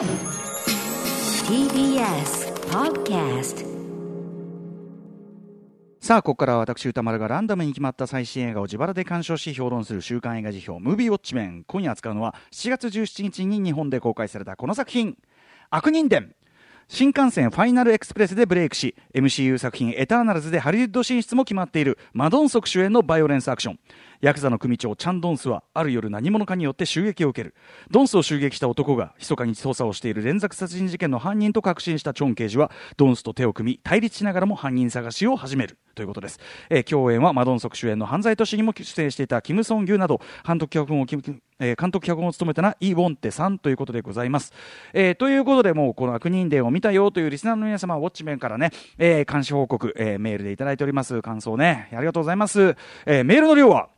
TBS Podcast さあここからは私歌丸がランダムに決まった最新映画を自腹で鑑賞し評論する週刊映画辞表ムービーウォッチメン。今夜扱うのは7月17日に日本で公開されたこの作品。悪人伝。新幹線ファイナルエクスプレスでブレイクし MCU 作品エターナルズでハリウッド進出も決まっているマドンソク主演のバイオレンスアクション。ヤクザの組長チャン・ドンスはある夜何者かによって襲撃を受けるドンスを襲撃した男が密かに捜査をしている連続殺人事件の犯人と確信したチョン刑事はドンスと手を組み対立しながらも犯人探しを始めるということです、えー共演はマドンソク主演の犯罪都市にも出演していたキム・ソン・ギュなど監督脚本をえ監督脚本を務めたのはイ・ウォンテさんということでございます。えーということで、もうこの悪人伝を見たよというリスナーの皆様、ウォッチメンからね、えー監視報告、えーメールでいただいております。感想ね、ありがとうございます。えメールの量は、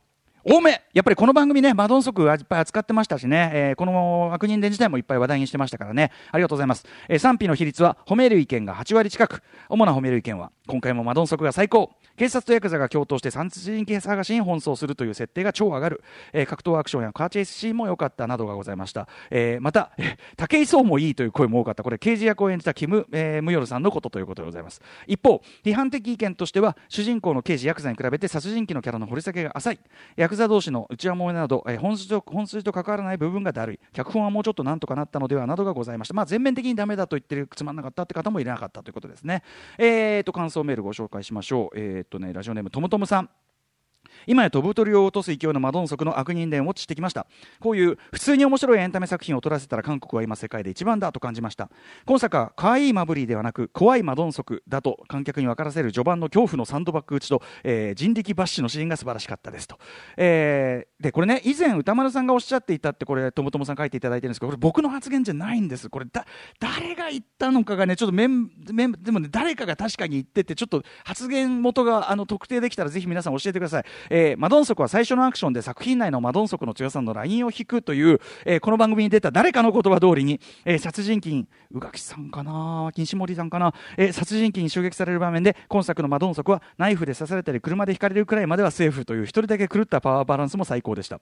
多め。やっぱりこの番組ね、マドンソクいっぱい扱ってましたしね、えーこの悪人伝自体もいっぱい話題にしてましたからね、ありがとうございます。えー賛否の比率は褒める意見が8割近く、主な褒める意見は、今回もマドンソクが最高、警察とヤクザが共闘して殺人鬼探しに奔走するという設定が超上がる、えー格闘アクションやカーチェイスシーンも良かったなどがございました。えーまた、武井壮もいいという声も多かった、これ刑事役を演じたキム・えームヨルさんのことということでございます。一方、批判的意見としては、主人公の刑事ヤクザに比べて殺人鬼のキャラの掘り下げが浅い、ヤクザ同士の内輪もめなど、えー本筋と本筋と関わらない部分がだるい、脚本はもうちょっとなんとかなったのではなどがございました。まあ、全面的にダメだと言ってる、つまんなかったって方もいなかったということですね。えーと、感想メールご紹介しましょう。えーっとね、ラジオネームともともさん。今や飛ぶ鳥を落とす勢いのマドンソクの悪人伝をウォッチしてきました。こういう普通に面白いエンタメ作品を撮らせたら韓国は今世界で一番だと感じました。今作は可愛いマブリーではなく怖いマドンソクだと観客に分からせる序盤の恐怖のサンドバッグ打ちと、えー人力バッシュのシーンが素晴らしかったですと、えーでこれね以前歌丸さんがおっしゃっていたってこれともともさん書いていただいてるんですけどこれ僕の発言じゃないんです。これだ誰が言ったのかがねちょっとメンメンでもね誰かが確かに言っててちょっと発言元があの特定できたらぜひ皆さん教えてください、えーマドンソクは最初のアクションで作品内のマドンソクの強さのラインを引くという、えーこの番組に出た誰かの言葉通りに、えー殺人鬼宇垣さんかな西森さんかな、えー殺人鬼に襲撃される場面で今作のマドンソクはナイフで刺されたり車で引かれるくらいまではセーフという一人だけ狂ったパワーバランスも最高でした、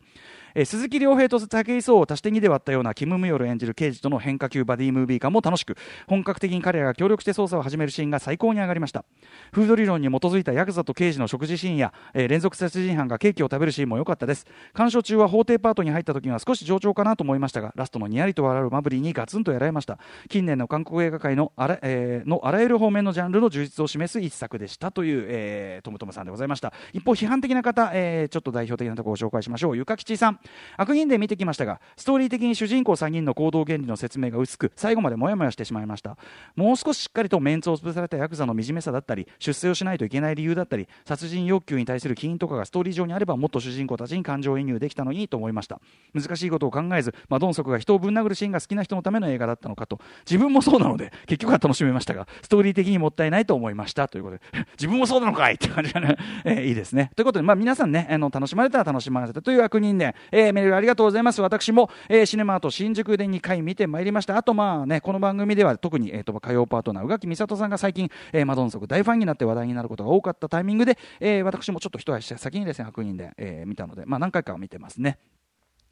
えー鈴木亮平と武井壮を足して2で割ったようなキム・ムヨル演じる刑事との変化球バディムービー感も楽しく本格的に彼らが協力して捜査を始めるシーンが最高に上がりました。フード理論に基づいたヤクザと刑事の食事シーンや、えー連続殺人人犯がケーキを食べるシーンも良かったです。鑑賞中は法廷パートに入った時には少し上調かなと思いましたがラストのにやりと笑うマブリーにガツンとやられました。近年の韓国映画界のあら,、えーのあらゆる方面のジャンルの充実を示す一作でしたという、えー、トムトムさんでございました。一方批判的な方、えーちょっと代表的なところを紹介しましょう。ゆかきちさん。悪人で見てきましたがストーリー的に主人公3人の行動原理の説明が薄く最後までモヤモヤしてしまいました。もう少ししっかりとメンツを潰されたヤクザの惨めさだったり出世をしないといけない理由だったり殺人欲求に対する起因とかがストーリー上にあればもっと主人公たちに感情移入できたのにと思いました。難しいことを考えずマドンソクが人をぶん殴るシーンが好きな人のための映画だったのかと自分もそうなので結局は楽しめましたがストーリー的にもったいないと思いましたということで自分もそうなのかいって感じ。がね、えーいいですね。ということで、まあ、皆さんねあの楽しまれたら楽しまれたという悪人で、えーメールありがとうございます。私も、えーシネマート新宿で2回見てまいりました。あとまあねこの番組では特に、えー、と火曜パートナー宇垣美里さんが最近、えーマドンソク大ファンになって話題になることが多かったタイミングで、えー私もちょっと一足先にですね悪人で、えー見たので、まあ、何回かは見てますね。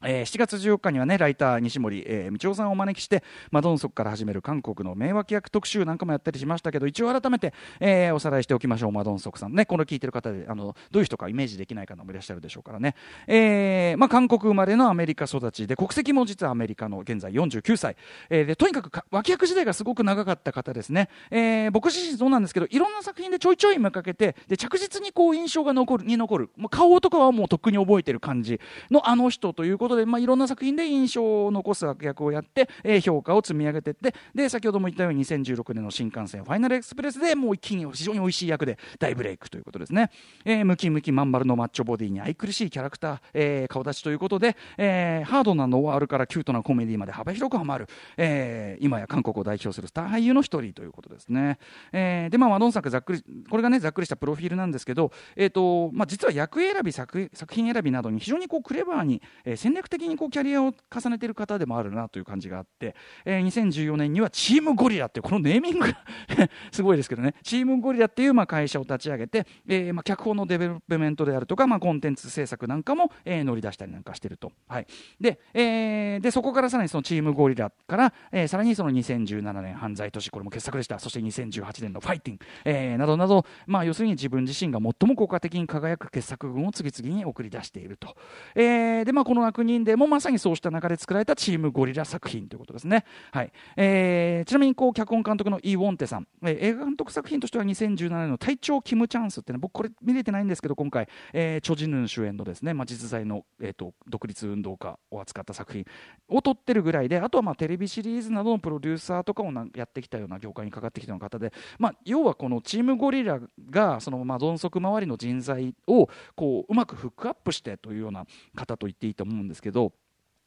えー7月14日にはねライター西森、えー道夫さんをお招きしてマドンソクから始める韓国の名脇役特集なんかもやったりしましたけど一応改めて、えーおさらいしておきましょう。マドンソクさんねこの聞いてる方であのどういう人かイメージできない方もいらっしゃるでしょうからね、えーまあ、韓国生まれのアメリカ育ちで国籍も実はアメリカの現在49歳、えーでとにかく脇役時代がすごく長かった方ですね、えー僕自身そうなんですけどいろんな作品でちょいちょい見かけてで着実にこう印象が残るに残る。もう顔とかはもうとっくに覚えてる感じのあの人ということで、まあ、いろんな作品で印象を残す役をやって、えー評価を積み上げていってで先ほども言ったように2016年の新幹線ファイナルエクスプレスでもう一気に非常に美味しい役で大ブレイクということですね、えームキムキまん丸のマッチョボディに愛くるしいキャラクター、えー顔立ちということで、えーハードなノワールからキュートなコメディまで幅広くハマる、えー今や韓国を代表するスター俳優の一人ということですね、えーでまあマドン作ざっくりこれがねざっくりしたプロフィールなんですけど、えーとまあ、実は役選び作作品選びなどに非常にこうクレバーに、えー戦略的にこうキャリアを重ねている方でもあるなという感じがあって、えー、2014年にはチームゴリラっていうこのネーミング すごいですけどね。チームゴリラっていうまあ会社を立ち上げて、えー、まあ脚本のデベロップメントであるとか、まあ、コンテンツ制作なんかも、えー、乗り出したりなんかしてると、はい。でえー、でそこからさらにそのチームゴリラから、えー、さらにその2017年犯罪都市これも傑作でした。そして2018年のファイティン、えー、などなど、まあ、要するに自分自身が最も効果的に輝く傑作群を次々に送り出していると、えー、でまあ、この悪人でもまさにそうした中で作られたチームゴリラ作品ということですね、はい。えー、ちなみにこう脚本監督のイ・ウォンテさん、えー、映画監督作品としては2017年の隊長キムチャンスってね僕これ見れてないんですけど今回、えー、チョジヌン主演のですね、まあ、実在の、えーと、独立運動家を扱った作品を撮ってるぐらいであとはまあテレビシリーズなどのプロデューサーとかをやってきたような業界にかかってきたような方で、まあ、要はこのチームゴリラがそのまあドンソク周りの人材をこううまくフックアップしてというような方と言っていいと思うんですけど。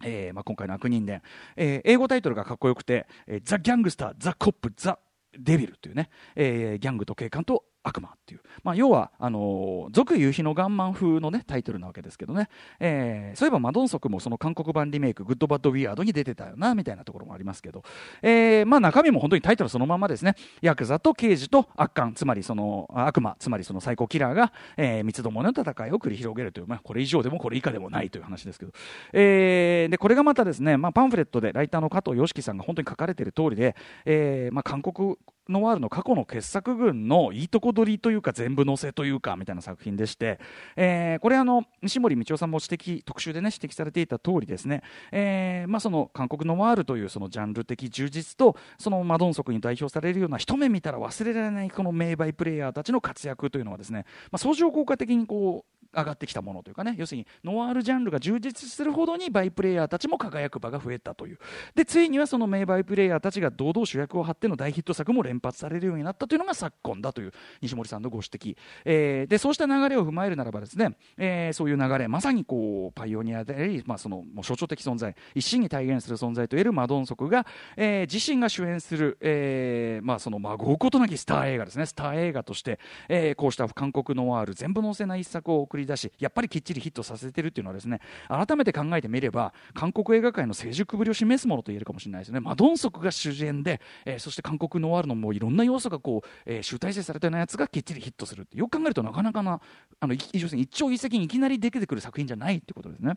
えーまあ、今回の悪人伝、えー、英語タイトルがかっこよくて「えー、ザ・ギャングスター・ザ・コップ・ザ・デビル」というね、えー、ギャングと警官と悪魔っていう、まあ、要はあの続・夕陽のガンマン風の、ね、タイトルなわけですけどね、えー、そういえばマ・ドンソクもその韓国版リメイク「グッド・バッド・ウィアード」に出てたよなみたいなところもありますけど、えーまあ、中身も本当にタイトルそのままですね。ヤクザと刑事と悪漢つまりその悪魔つまりその最高キラーが、えー、三つどもの戦いを繰り広げるという、まあ、これ以上でもこれ以下でもないという話ですけど、えー、でこれがまたですね、まあ、パンフレットでライターの加藤良樹さんが本当に書かれている通りで、えーまあ、韓国ノワールの過去の傑作群のいいとこ取りというか全部載せというかみたいな作品でして、えー、これあの西森道夫さんも指摘特集でね指摘されていた通りですね、えー、まあその韓国ノワールというそのジャンル的充実とそのマドンソクに代表されるような一目見たら忘れられないこの名バイプレイヤーたちの活躍というのはですね、まあ、相乗効果的にこう上がってきたものというかね。要するにノワールジャンルが充実するほどにバイプレーヤーたちも輝く場が増えたという。でついにはその名バイプレーヤーたちが堂々主役を張っての大ヒット作も連発されるようになったというのが昨今だという西森さんのご指摘、えー、でそうした流れを踏まえるならばですね、えー、そういう流れまさにこうパイオニアであり、まあ、そのもう象徴的存在一心に体現する存在といえるマドンソクが、えー、自身が主演する、えーまあ、そのまごうことなきスター映画ですね。スター映画として、えー、こうした韓国ノワール全部載せない一作を送り出しやっぱりきっちりヒットさせてるっていうのはですね改めて考えてみれば韓国映画界の成熟ぶりを示すものと言えるかもしれないですねマドンソクが主演で、えー、そして韓国ノワールのもういろんな要素がこう、えー、集大成されたようなやつがきっちりヒットするってよく考えるとなかなかなあの一朝一夕にいきなり出てくる作品じゃないってことですね。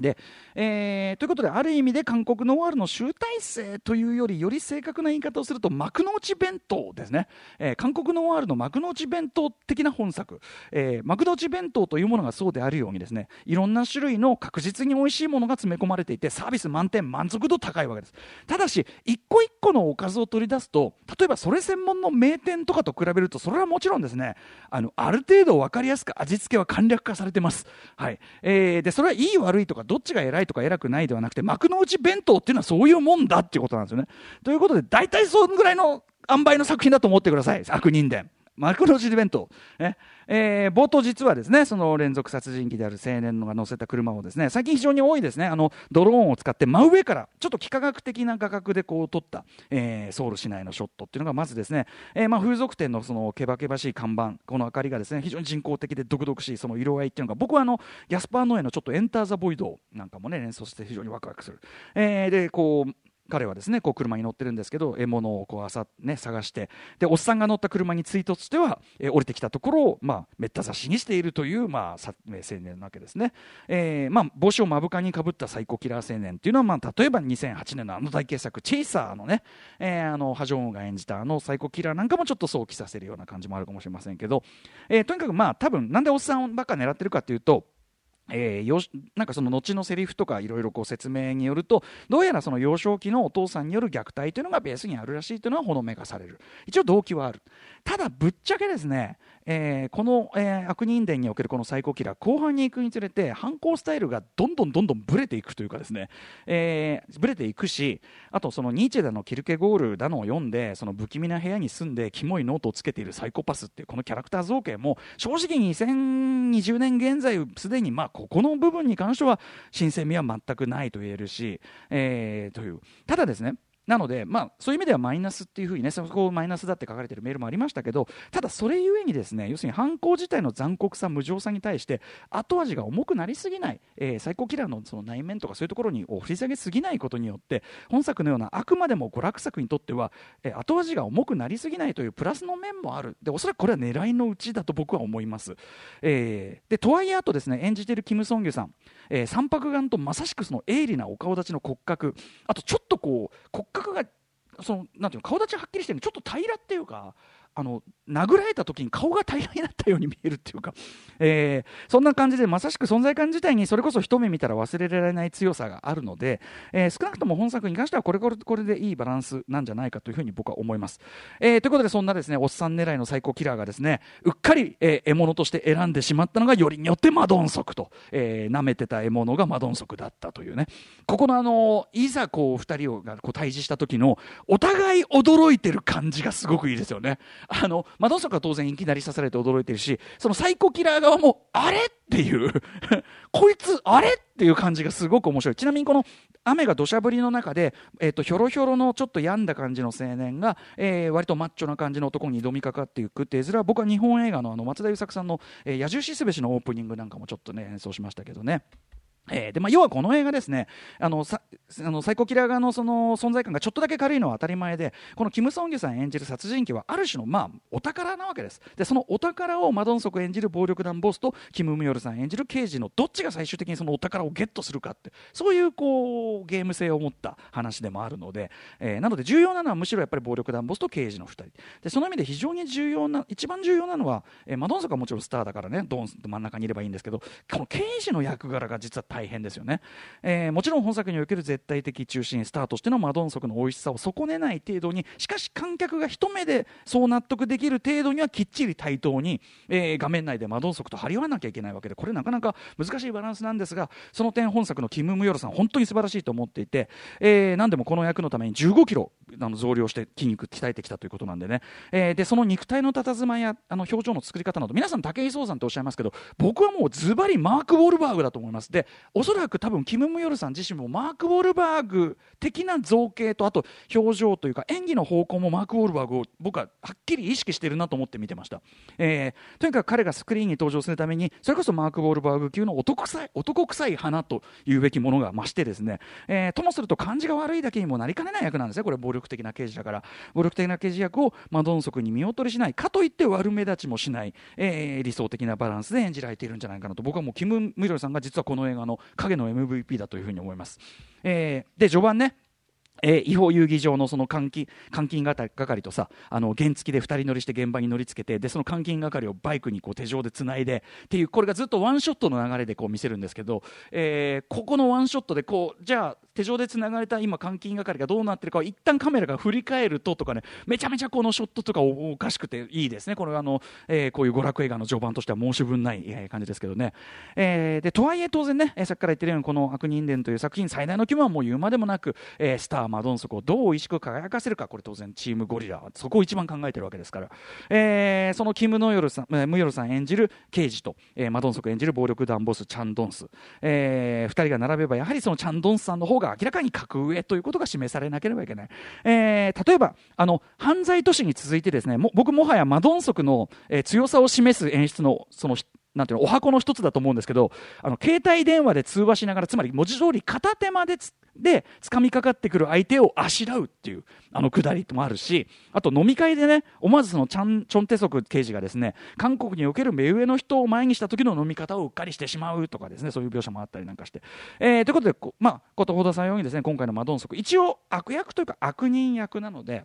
でえー、ということである意味で韓国ノワールの集大成というよりより正確な言い方をすると幕の内弁当ですね、えー、韓国ノワールの幕の内弁当的な本作、えー、幕の内弁当というものがそうであるようにですねいろんな種類の確実に美味しいものが詰め込まれていてサービス満点満足度高いわけです。ただし一個一個のおかずを取り出すと例えばそれ専門の名店とかと比べるとそれはもちろんですねあのある程度分かりやすく味付けは簡略化されてます。はい、えー、でそれはいい悪いとかどっちが偉いとか偉くないではなくて幕の内弁当っていうのはそういうもんだっていうことなんですよね。ということで大体そのぐらいの塩梅の作品だと思ってください悪人伝。幕の内弁当、ね。えー、冒頭実はですねその連続殺人鬼である青年が乗せた車をですね最近非常に多いですね。あのドローンを使って真上からちょっと幾何学的な画角でこう撮った、えー、ソウル市内のショットっていうのがまずですね、えー、まあ風俗店のそのけばけばしい看板この明かりがですね非常に人工的で独々しいその色合いっていうのが僕はあのギャスパー・ノエのちょっとエンター・ザ・ボイドなんかもね連想して非常にワクワクする、えー、でこう彼はですねこう車に乗ってるんですけど獲物をこうあさ、ね、探してでおっさんが乗った車に追突しては、えー、降りてきたところを、まあ、めった刺しにしているという、まあ、青年なわけですね、えーまあ、帽子を目深にかぶったサイコキラー青年というのは、まあ、例えば2008年のあの大傑作「チェイサーのね」えー、あのハジョンが演じたあのサイコキラーなんかもちょっと想起させるような感じもあるかもしれませんけど、えー、とにかくまあ多分なんでおっさんばっか狙ってるかというとえー、よなんかその後のセリフとかいろいろ説明によるとどうやらその幼少期のお父さんによる虐待というのがベースにあるらしいというのはほのめかされる。一応動機はある。ただぶっちゃけですねえー、この、えー、悪人伝におけるこのサイコキラー後半に行くにつれて犯行スタイルがどんどんどんどんブレていくというかですね、えー、ブレていくしあとそのニーチェだのキルケゴールだのを読んでその不気味な部屋に住んでキモいノートをつけているサイコパスっていうこのキャラクター造形も正直2020年現在すでにまあここの部分に関しては新鮮味は全くないと言えるし、えー、という。ただですねなので、まあ、そういう意味ではマイナスっていうふうにねそこをマイナスだって書かれてるメールもありましたけどただそれゆえにですね要するに犯行自体の残酷さ無情さに対して後味が重くなりすぎない、えー、最高キラーのその内面とかそういうところにを振り下げすぎないことによって本作のようなあくまでも娯楽作にとっては、えー、後味が重くなりすぎないというプラスの面もある。でおそらくこれは狙いのうちだと僕は思います、えー、でとはいえあとですね演じているキム・ソンギュさん、えー、三白眼とまさしくその鋭利なお顔立ちの骨格。あとちょっとこう骨格がそのなんていうの顔立ちはっきりしてるちょっと平らっていうかあの殴られた時に顔が平らになったように見えるっていうか、えー、そんな感じでまさしく存在感自体にそれこそ一目見たら忘れられない強さがあるので、えー、少なくとも本作に関してはこれこれこれでいいバランスなんじゃないかというふうに僕は思います。えー、ということでそんなですねおっさん狙いの最高キラーがですねうっかり、え獲物として選んでしまったのがよりによってマドンソクと、え、舐めてた獲物がマドンソクだったというねここのあのいざこう2人がこう対峙した時のお互い驚いてる感じがすごくいいですよね。あのマドンソクは当然いきなり刺されて驚いてるしそのサイコキラー側もあれっていう こいつあれっていう感じがすごく面白いちなみにこの雨が土砂降りの中で、えーと、ひょろひょろのちょっと病んだ感じの青年が、えー、割とマッチョな感じの男に挑みかかっていくって絵面は僕は日本映画のあの松田優作さんの「えー、野獣しすべし」のオープニングなんかもちょっとね演奏しましたけどね。えーでまあ、要はこの映画ですねあのさあの最高キラー側のその存在感がちょっとだけ軽いのは当たり前でこのキム・ソンギュさん演じる殺人鬼はある種の、まあ、お宝なわけです。でそのお宝をマドンソク演じる暴力団ボスとキム・ムヨルさん演じる刑事のどっちが最終的にそのお宝をゲットするかってそういうこうゲーム性を持った話でもあるので、えー、なので重要なのはむしろやっぱり暴力団ボスと刑事の2人。でその意味で非常に重要な一番重要なのは、えー、マドンソクはもちろんスターだからねドンと真ん中にいればいいんですけどこの刑事の役柄が実は大変ですよね。えー、もちろん本作における絶対的中心スターとしてのマドンソクの美味しさを損ねない程度にしかし観客が一目でそう納得できる程度にはきっちり対等に、えー、画面内でマドンソクと張り合わなきゃいけないわけでこれなかなか難しいバランスなんですがその点本作のキム・ムヨルさん本当に素晴らしいと思っていて、えー、何でもこの役のために15キロあの増量して筋肉鍛えてきたということなんでね、えー、でその肉体の佇まいやあの表情の作り方など皆さん武井壮さんとおっしゃいますけど僕はもうズバリマーク・ウォルバーグだと思いますでおそらく多分キム・ムヨルさん自身もマーク・ウォルバーグ的な造形とあと表情というか演技の方向もマーク・ウォルバーグを僕ははっきり意識してるなと思って見てました、えー、とにかく彼がスクリーンに登場するためにそれこそマーク・ウォルバーグ級の男臭い男臭い花というべきものが増してですね、えー、ともすると感じが悪いだけにもなりかねない役なんですねこれ暴力的な刑事だから。暴力的な刑事役をマドンソクに見劣りしない。かといって悪目立ちもしない、えー、理想的なバランスで演じられているんじゃないかなと。僕はもうキム・ミロルさんが実はこの映画の影の MVP だというふうに思います。えー、で序盤ねえー、違法遊戯場のその監禁監禁係とさあの原付で2人乗りして現場に乗りつけてでその監禁係をバイクにこう手錠でつないでっていうこれがずっとワンショットの流れでこう見せるんですけど、えー、ここのワンショットでこうじゃあ手錠でつながれた今監禁係がどうなってるかを一旦カメラが振り返るととかねめちゃめちゃこのショットとかおかしくていいですね。これはあの、えー、こういう娯楽映画の序盤としては申し分ない、感じですけどね、えー、でとはいえ当然ね、さっきから言ってるようにこの「悪人伝」という作品最大の規模はもう言うまでもなく、えー、スターマドンソクをどう美味しく輝かせるかこれ当然チームゴリラそこを一番考えてるわけですから、えー、そのキム・ノヨルさん、えー、ムヨルさん演じる刑事と、えー、マドンソク演じる暴力団ボスチャン・ドンス、えー、2人が並べばやはりそのチャン・ドンスさんの方が明らかに格上ということが示されなければいけない、えー、例えばあの犯罪都市に続いてですねも僕もはやマドンソクの、えー、強さを示す演出のそのなんていうのお箱の一つだと思うんですけどあの携帯電話で通話しながらつまり文字通り片手間でつで掴みかかってくる相手をあしらうっていうあのくだりもあるしあと飲み会でね思わずそのチャンチョンテソク刑事がですね韓国における目上の人を前にした時の飲み方をうっかりしてしまうとかですねそういう描写もあったりなんかして、えー、ということでこまあことほどさんようにですね今回のマドンソク一応悪役というか悪人役なので。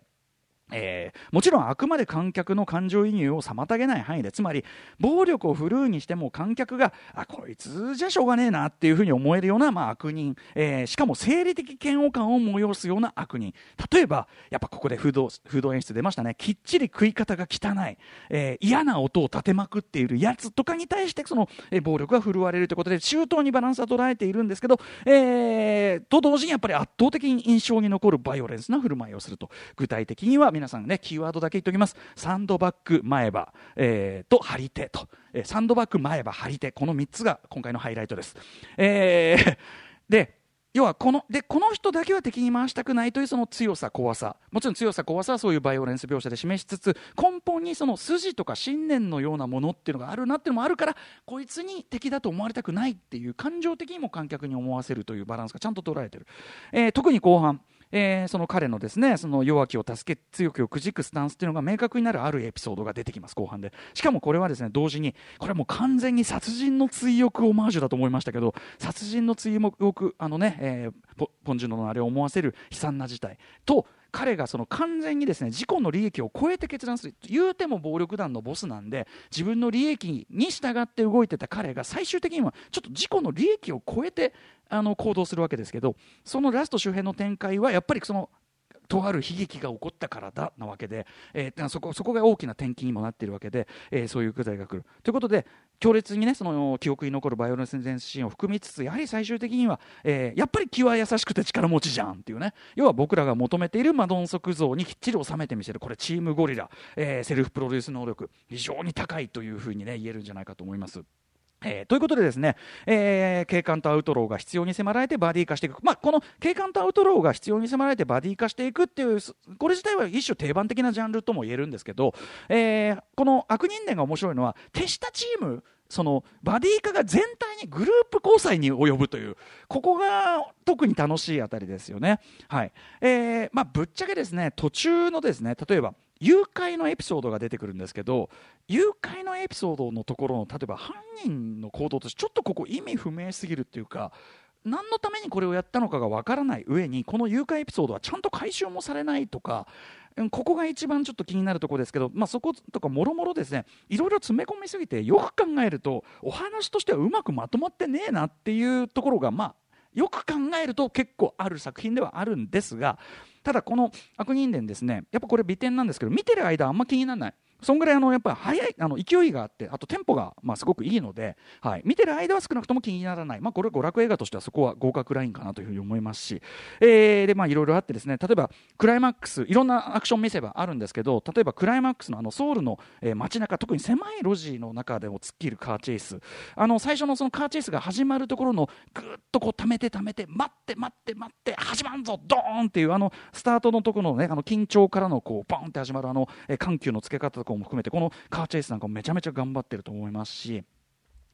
えー、もちろんあくまで観客の感情移入を妨げない範囲でつまり暴力を振るうにしても観客があこいつじゃしょうがねえなっていうふうに思えるような、まあ、悪人、えー、しかも生理的嫌悪感を催すような悪人。例えばやっぱここでフードフード演出出ましたね。きっちり食い方が汚い、えー、嫌な音を立てまくっているやつとかに対してその、え、暴力が振るわれるということで周到にバランスは捉えているんですけど、え、と同時にやっぱり圧倒的に印象に残るバイオレンスな振る舞いをすると。具体的には皆皆さんねキーワードだけ言っておきます。サンドバッグ前歯、えー、と張り手と、え、サンドバッグ前歯張り手。この3つが今回のハイライトです、えー、で要はこのでこの人だけは敵に回したくないというその強さ怖さ。もちろん強さ怖さはそういうバイオレンス描写で示しつつ根本にその筋とか信念のようなものっていうのがあるなっていうのもあるからこいつに敵だと思われたくないっていう感情的にも観客に思わせるというバランスがちゃんと捉えてる、えー、特に後半。えー、その彼のですねその弱きを助け強きをくじくスタンスっていうのが明確になるあるエピソードが出てきます後半で。しかもこれはですね同時にこれはもう完全に殺人の追憶オマージュだと思いましたけど殺人の追憶あのね、えー、ポポンジュノのあれを思わせる悲惨な事態と彼がその完全にですね自己の利益を超えて決断する。言うても暴力団のボスなんで自分の利益に従って動いてた彼が最終的にはちょっと自己の利益を超えてあの行動するわけですけどそのラスト周辺の展開はやっぱりそのとある悲劇が起こったからだなわけで、えー、そこそこが大きな転機にもなっているわけで、えー、そういう具材が来る。ということで強烈にねその記憶に残るバイオレンスシーンを含みつつやはり最終的には、えー、やっぱり気は優しくて力持ちじゃんっていうね要は僕らが求めているマドンソク像にきっちり収めてみせるこれチームゴリラ、え、セルフプロデュース能力非常に高いというふうにね言えるんじゃないかと思います。えー、ということでですね、えー、警官とアウトローが必要に迫られてバディ化していく、まあ、この警官とアウトローが必要に迫られてバディ化していくっていうこれ自体は一種定番的なジャンルとも言えるんですけど、えー、この悪人伝が面白いのは手下チームそのバディ化が全体にグループ交際に及ぶというここが特に楽しいあたりですよね。はいえーまあ、ぶっちゃけですね途中のですね例えば誘拐のエピソードが出てくるんですけど誘拐のエピソードのところの例えば犯人の行動としてちょっとここ意味不明すぎるっていうか何のためにこれをやったのかがわからない上にこの誘拐エピソードはちゃんと回収もされないとかここが一番ちょっと気になるところですけど、まあ、そことかもろもろですねいろいろ詰め込みすぎてよく考えるとお話としてはうまくまとまってねえなっていうところがまあよく考えると結構ある作品ではあるんですがただこの悪人伝ですねやっぱこれ美点なんですけど見てる間あんま気にならない。そんぐらいあのやっぱり速いあの勢いがあってあとテンポがまあすごくいいので、はい、見てる間は少なくとも気にならない、まあ、これ娯楽映画としてはそこは合格ラインかなというふうに思いますし、えー、でまあいろいろあってですね例えばクライマックスいろんなアクション見せ場あるんですけど例えばクライマックスのあのソウルの、えー、街中特に狭い路地の中でも突っ切るカーチェイス。あの最初のそのカーチェイスが始まるところのぐっとこう溜めて溜めて待って待って待って始まんぞドーンっていうあのスタートのところのねあの緊張からのこうバーンって始まるあの、えー、緩急のつけ方とかも含めてこのカーチェイスなんかもめちゃめちゃ頑張ってると思いますし。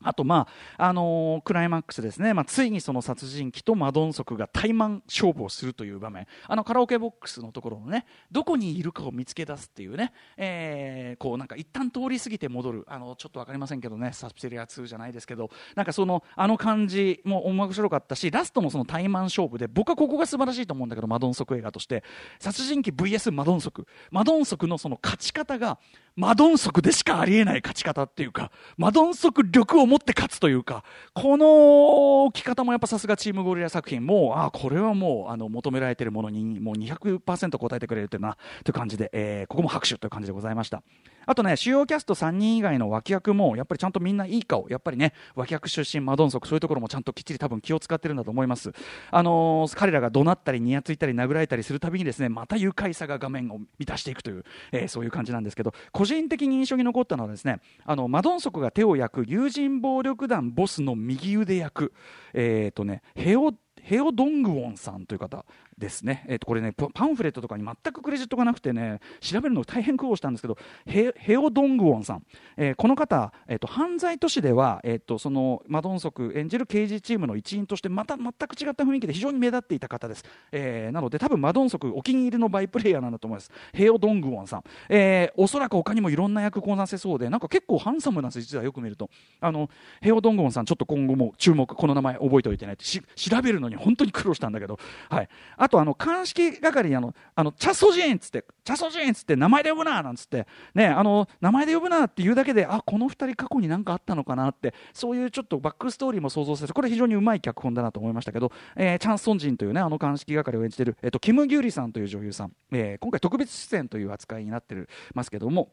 あと、まああのー、クライマックスですね、まあ、ついにその殺人鬼とマドンソクが対マン勝負をするという場面。あのカラオケボックスのところのねどこにいるかを見つけ出すっていうね、えー、こうなんか一旦通り過ぎて戻る。あのちょっと分かりませんけどね。サスペリア2じゃないですけど。なんかそのあの感じも面白かったしラストのその対マン勝負で僕はここが素晴らしいと思うんだけどマドンソク映画として。殺人鬼 VS マドンソク。マドンソクのその勝ち方がマドンソクでしかありえない勝ち方っていうかマドンソク力を持って勝つというかこの置き方もやっぱさすがチームゴリラ作品もうあこれはもうあの求められてるものにもう200%答えてくれるというなという感じで、えー、ここも拍手という感じでございました。あとね、主要キャスト3人以外の脇役も、やっぱりちゃんとみんないい顔、やっぱりね、脇役出身、マドンソク、そういうところもちゃんときっちり多分気を使ってるんだと思います。あのー、彼らが怒鳴ったり、にやついたり、殴られたりするたびにですね、また愉快さが画面を満たしていくという、えー、そういう感じなんですけど、個人的に印象に残ったのはですね、あの、マドンソクが手を焼く友人暴力団ボスの右腕役、えっ、ー、とね、ヘオヘオ・ドングウォンさんという方ですね、えー、とこれねパンフレットとかに全くクレジットがなくてね調べるの大変苦労したんですけどヘオ・ドングウォンさん、えー、この方、えーと、犯罪都市では、えーと、そのマドンソク演じる刑事チームの一員としてまた全く違った雰囲気で非常に目立っていた方です、えー、なので多分マドンソクお気に入りのバイプレイヤーなんだと思います。ヘオ・ドングウォンさん、えー、おそらく他にもいろんな役こなせそうでなんか結構ハンサムなんです実はよく見ると。あのヘオ・ドングウォンさんちょっと今後も注目この名前覚えておいてないし調べるのに本当に苦労したんだけど、はい、あとあの鑑識係にあの、あの、チャソジーンっつって、チャソジーンっつって名前で呼ぶななんつって、ね、あの、名前で呼ぶなって言うだけで、あ、この2人過去に何かあったのかなって、そういうちょっとバックストーリーも想像させる、これ非常にうまい脚本だなと思いましたけど、えー、チャン・ソンジンというね、あの鑑識係を演じている、え、ー、と、キム・ギューリさんという女優さん、えー、今回特別出演という扱いになってますけども、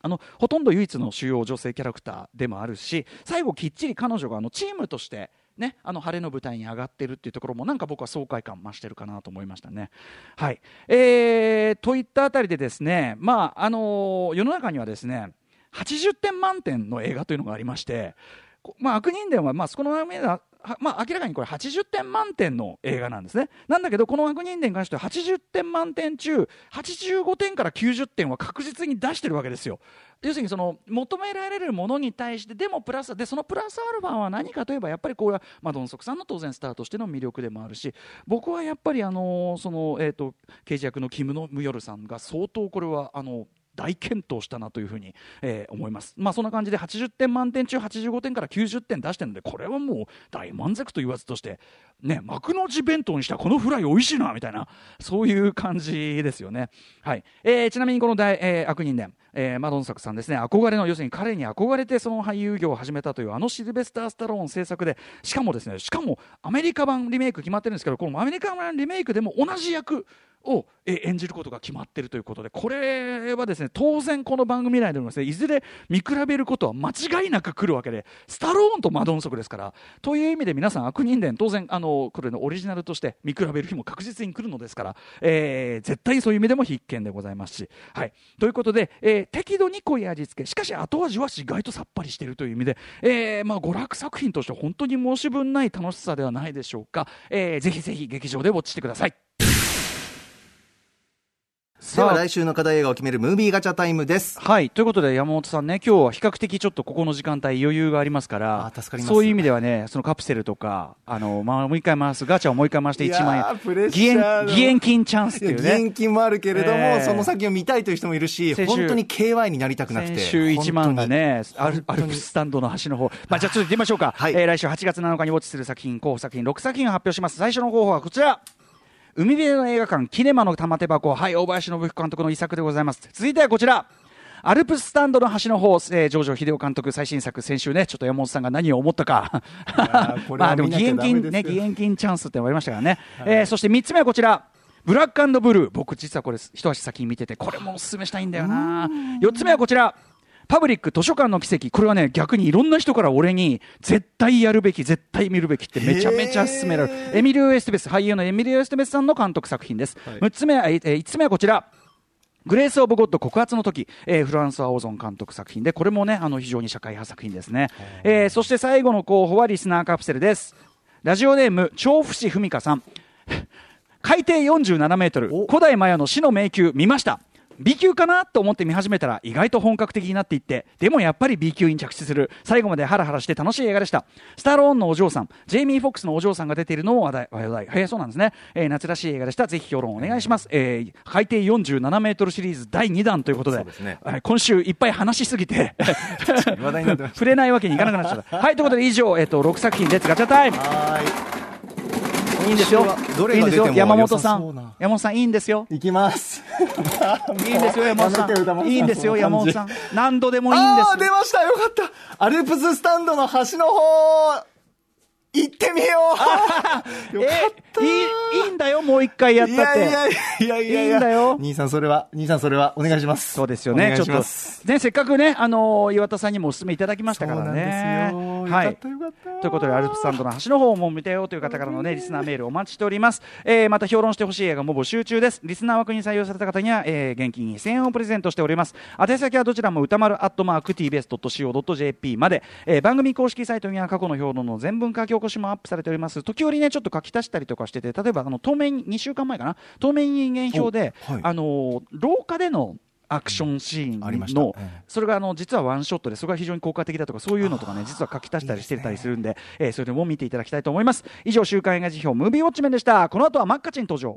あのほとんど唯一の主要女性キャラクターでもあるし最後きっちり彼女があのチームとしてね、あの晴れの舞台に上がってるっていうところもなんか僕は爽快感増してるかなと思いましたね。はい、えー、といったあたりでですね、まああのー、世の中にはですね80点満点の映画というのがありまして。まあ、悪人伝は、まあ、少なめだまあ、明らかにこれ80点満点の映画なんですね。なんだけど、この悪人伝に関しては80点満点中、85点から90点は確実に出してるわけですよ。要するにその求められるものに対してでもプラスでそのプラスアルファは何かといえばやっぱりこれはマドンソクさんの当然スターとしての魅力でもあるし僕はやっぱりあのそのえっ、と刑事役のキム・ノムヨルさんが相当これはあの大健闘したなというふうに、えー、思います。まあそんな感じで80点満点中85点から90点出してるのでこれはもう大満足と言わずとしてね幕の内弁当にしたこのフライ美味しいなみたいなそういう感じですよね。はい。えー、ちなみにこの大、えー、悪人伝、えー、マドンソクさんですね憧れの要するに彼に憧れてその俳優業を始めたというあのシルベスター・スタローン制作でしかもですねしかもアメリカ版リメイク決まってるんですけどこのアメリカ版リメイクでも同じ役を演じることが決まっているということでこれはですね当然この番組内でもです、ね、いずれ見比べることは間違いなく来るわけでスタローンとマドンソクですからという意味で皆さん悪人伝当然あのこれのオリジナルとして見比べる日も確実に来るのですから、え、絶対そういう意味でも必見でございますし。はい、ということで、え、適度に濃い味付けしかし後味は意外とさっぱりしているという意味で、えまあ、娯楽作品として本当に申し分ない楽しさではないでしょうか、え、ぜひぜひ劇場でウォッチしてください。では来週の課題映画を決めるムービーガチャタイムです。はい。ということで山本さんね今日は比較的ちょっとここの時間帯余裕がありますからそういう意味ではねそのカプセルとかあの、まあ、もう一回回すガチャをもう一回回して1万円義援義援金チャンスっていうね。義援金もあるけれども、えー、その先を見たいという人もいるし本当に KY になりたくなくて先週1万がねアルアルプススタンドの端の方、まあ、じゃあちょっと行ってみましょうか、はい、えー、来週8月7日にウォッチする作品候補作品6作品を発表します。最初の候補はこちら海辺の映画館キネマの玉手箱はい大林信彦監督の遺作でございます続いてはこちらアルプススタンドの端の方、えー、ジョージョ秀夫監督最新作、先週ね、ちょっと山本さんが何を思ったか。まあでも義援金、ね、義援金チャンスってありましたからね。はい、えー、そして3つ目はこちら。ブラックブルー。僕実はこれ一足先に見てて、これもおすすめしたいんだよな。4つ目はこちら。パブリック図書館の奇跡。これはね逆にいろんな人から俺に絶対やるべき絶対見るべきってめちゃめちゃ勧められる。エミリオ・エステベス俳優のエミリオ・エステベスさんの監督作品です、はい、6つ目は、えー、5つ目はこちら。グレース・オブ・ゴッド告発の時、えー、フランソワ・オゾン監督作品でこれもねあの非常に社会派作品ですね、えー、そして最後の候補はリスナーカプセルです。ラジオネーム調布市文香さん。海底47メートル。古代マヤの死の迷宮見ました B 級かなと思って見始めたら意外と本格的になっていってでもやっぱり B 級に着地する。最後までハラハラして楽しい映画でした。スタローンのお嬢さんジェイミー・フォックスのお嬢さんが出ているのを話題話題はいそうなんですね、えー、夏らしい映画でした。ぜひ評論お願いします、えー、海底47メートルシリーズ第2弾ということでで、ね、今週いっぱい話しすぎて 触れないわけにいかなくなっちゃった。はいということで以上、えーと、と6作品 Let's ガチャタイム。い。いんですよ。どれが出ても山本さん。山本さんいいんですよ。行きます。いいんですよ、山本さん。いいんですよ、山本さん。何度でもいいんです。あ出ました、よかった。アルプススタンドの端の方行ってみようよかったいいいいんだよ、もう一回やったって。いやいやいやいやいやいいんだよ。兄さん、それは、兄さん、それは、お願いします。そうですよね、ちょっと。ね、せっかくね、あのー、岩田さんにもお勧めいただきましたからね。はい。ということで、アルプスサンドの端の方も見てよという方からのね、リスナーメールお待ちしております。えー、また評論してほしい映画も募集中です。リスナー枠に採用された方には、えー、現金2000円をプレゼントしております。宛先はどちらも歌丸アットマーク tbs.co.jp まで、えー、番組公式サイトには過去の評論の全文書き起こしもアップされております。時折ねちょっと書き足したりとかしてて例えばあの透明2週間前かな透明人間表で、はい、あの廊下でのアクションシーンの、うん。それがあの実はワンショットでそれが非常に効果的だとかそういうのとかね実は書き足したりしてたりするんでえー、それでも見ていただきたいと思います。以上週刊映画辞表ムービーウォッチメンでした。この後はマッカチン登場